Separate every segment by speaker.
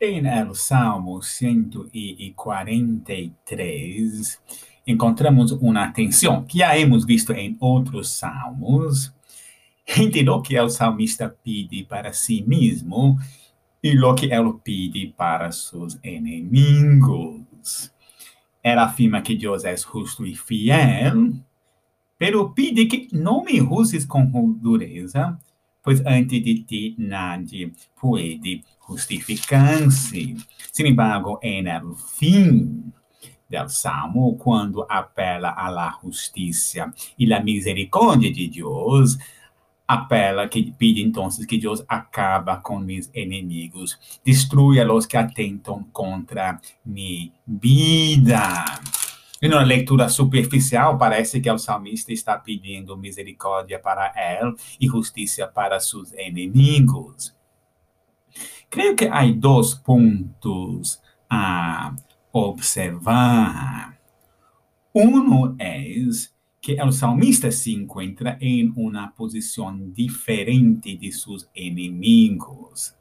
Speaker 1: Em el Salmo 143, encontramos uma tensão que já hemos visto em outros salmos, entre o que o salmista pede para si mesmo e o que ele pede para seus inimigos. Ele afirma que Deus é justo e fiel, pero pede que não me uses com dureza, pois antes de ti nadie pode justificar-se. Sin embargo, en el fin del Salmo, quando apela a la justiça e la misericórdia de Deus, apela que pide entonces que Deus acaba com mis enemigos, destrua los que atentam contra mi vida. Em uma leitura superficial, parece que o salmista está pedindo misericórdia para ele e justiça para seus inimigos. Creio que há dois pontos a observar. Um é que o salmista se encontra em uma posição diferente de seus inimigos.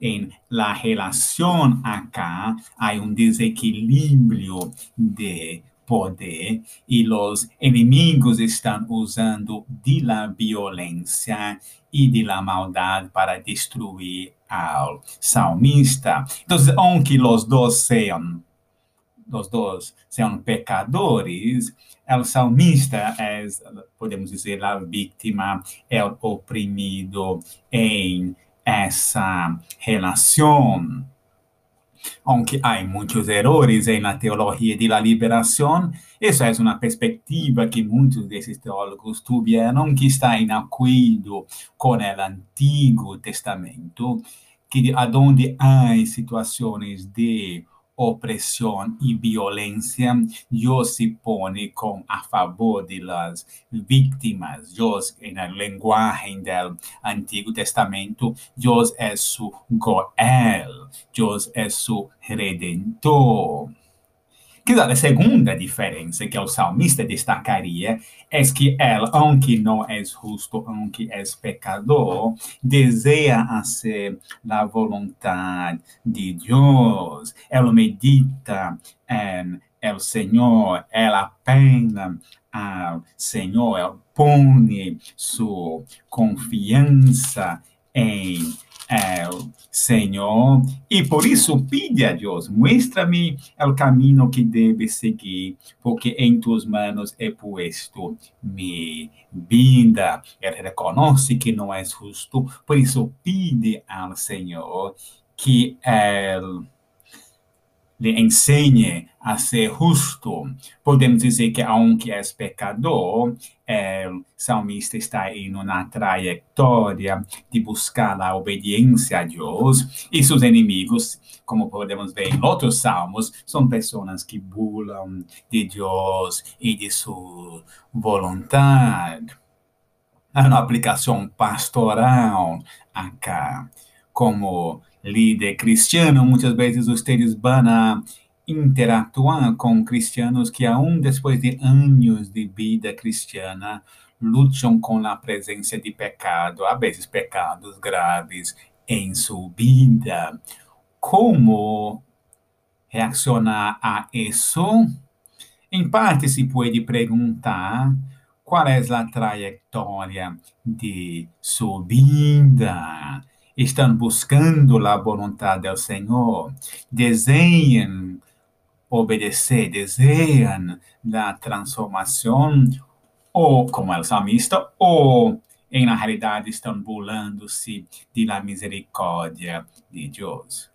Speaker 1: Em la relação acá, há um desequilíbrio de poder e os inimigos estão usando de la violência e de la maldade para destruir ao salmista. Então, aunque os dois sejam os dois são pecadores, o salmista é, podemos dizer, a vítima, é o oprimido em essa relação. Aunque há muitos errores na teologia de la liberação, essa é uma perspectiva que muitos desses teólogos tiveram, que está em acordo com o Antigo Testamento, que aonde há situações de opressão e violência, Deus se põe com a favor das vítimas. Deus, na linguagem do Antigo Testamento, Deus é su Goel, Deus é su redentor. Que a segunda diferença que o salmista destacaria é que ele, aunque não é justo, aunque é pecador, deseja fazer a vontade de Deus. Ele medita em el Senhor, ela pena ao Senhor, ele põe sua confiança em el Senhor, e por isso pide a Deus, muestra-me o caminho que deve seguir, porque em tuas mãos é puesto mi vida. Ele reconhece que não é justo, por isso pide ao Senhor que ele lhe ensine a ser justo. Podemos dizer que, aunque é pecador, o salmista está em uma trajetória de buscar a obediência a Deus, e seus inimigos, como podemos ver em outros salmos, são pessoas que bulam de Deus e de sua vontade. Há uma aplicação pastoral acá, como líder cristiano, muitas vezes vocês vão a interatuar com cristianos que, aún depois de anos de vida cristiana, lutam com a presença de pecado, às vezes pecados graves em sua vida. Como reaccionar a isso? Em parte, se pode perguntar qual é a trajetória de sua vida estão buscando a vontade do Senhor, desejam obedecer, desejam a transformação, ou como é o salmista, ou em realidade estão burlando-se de la misericórdia de Deus.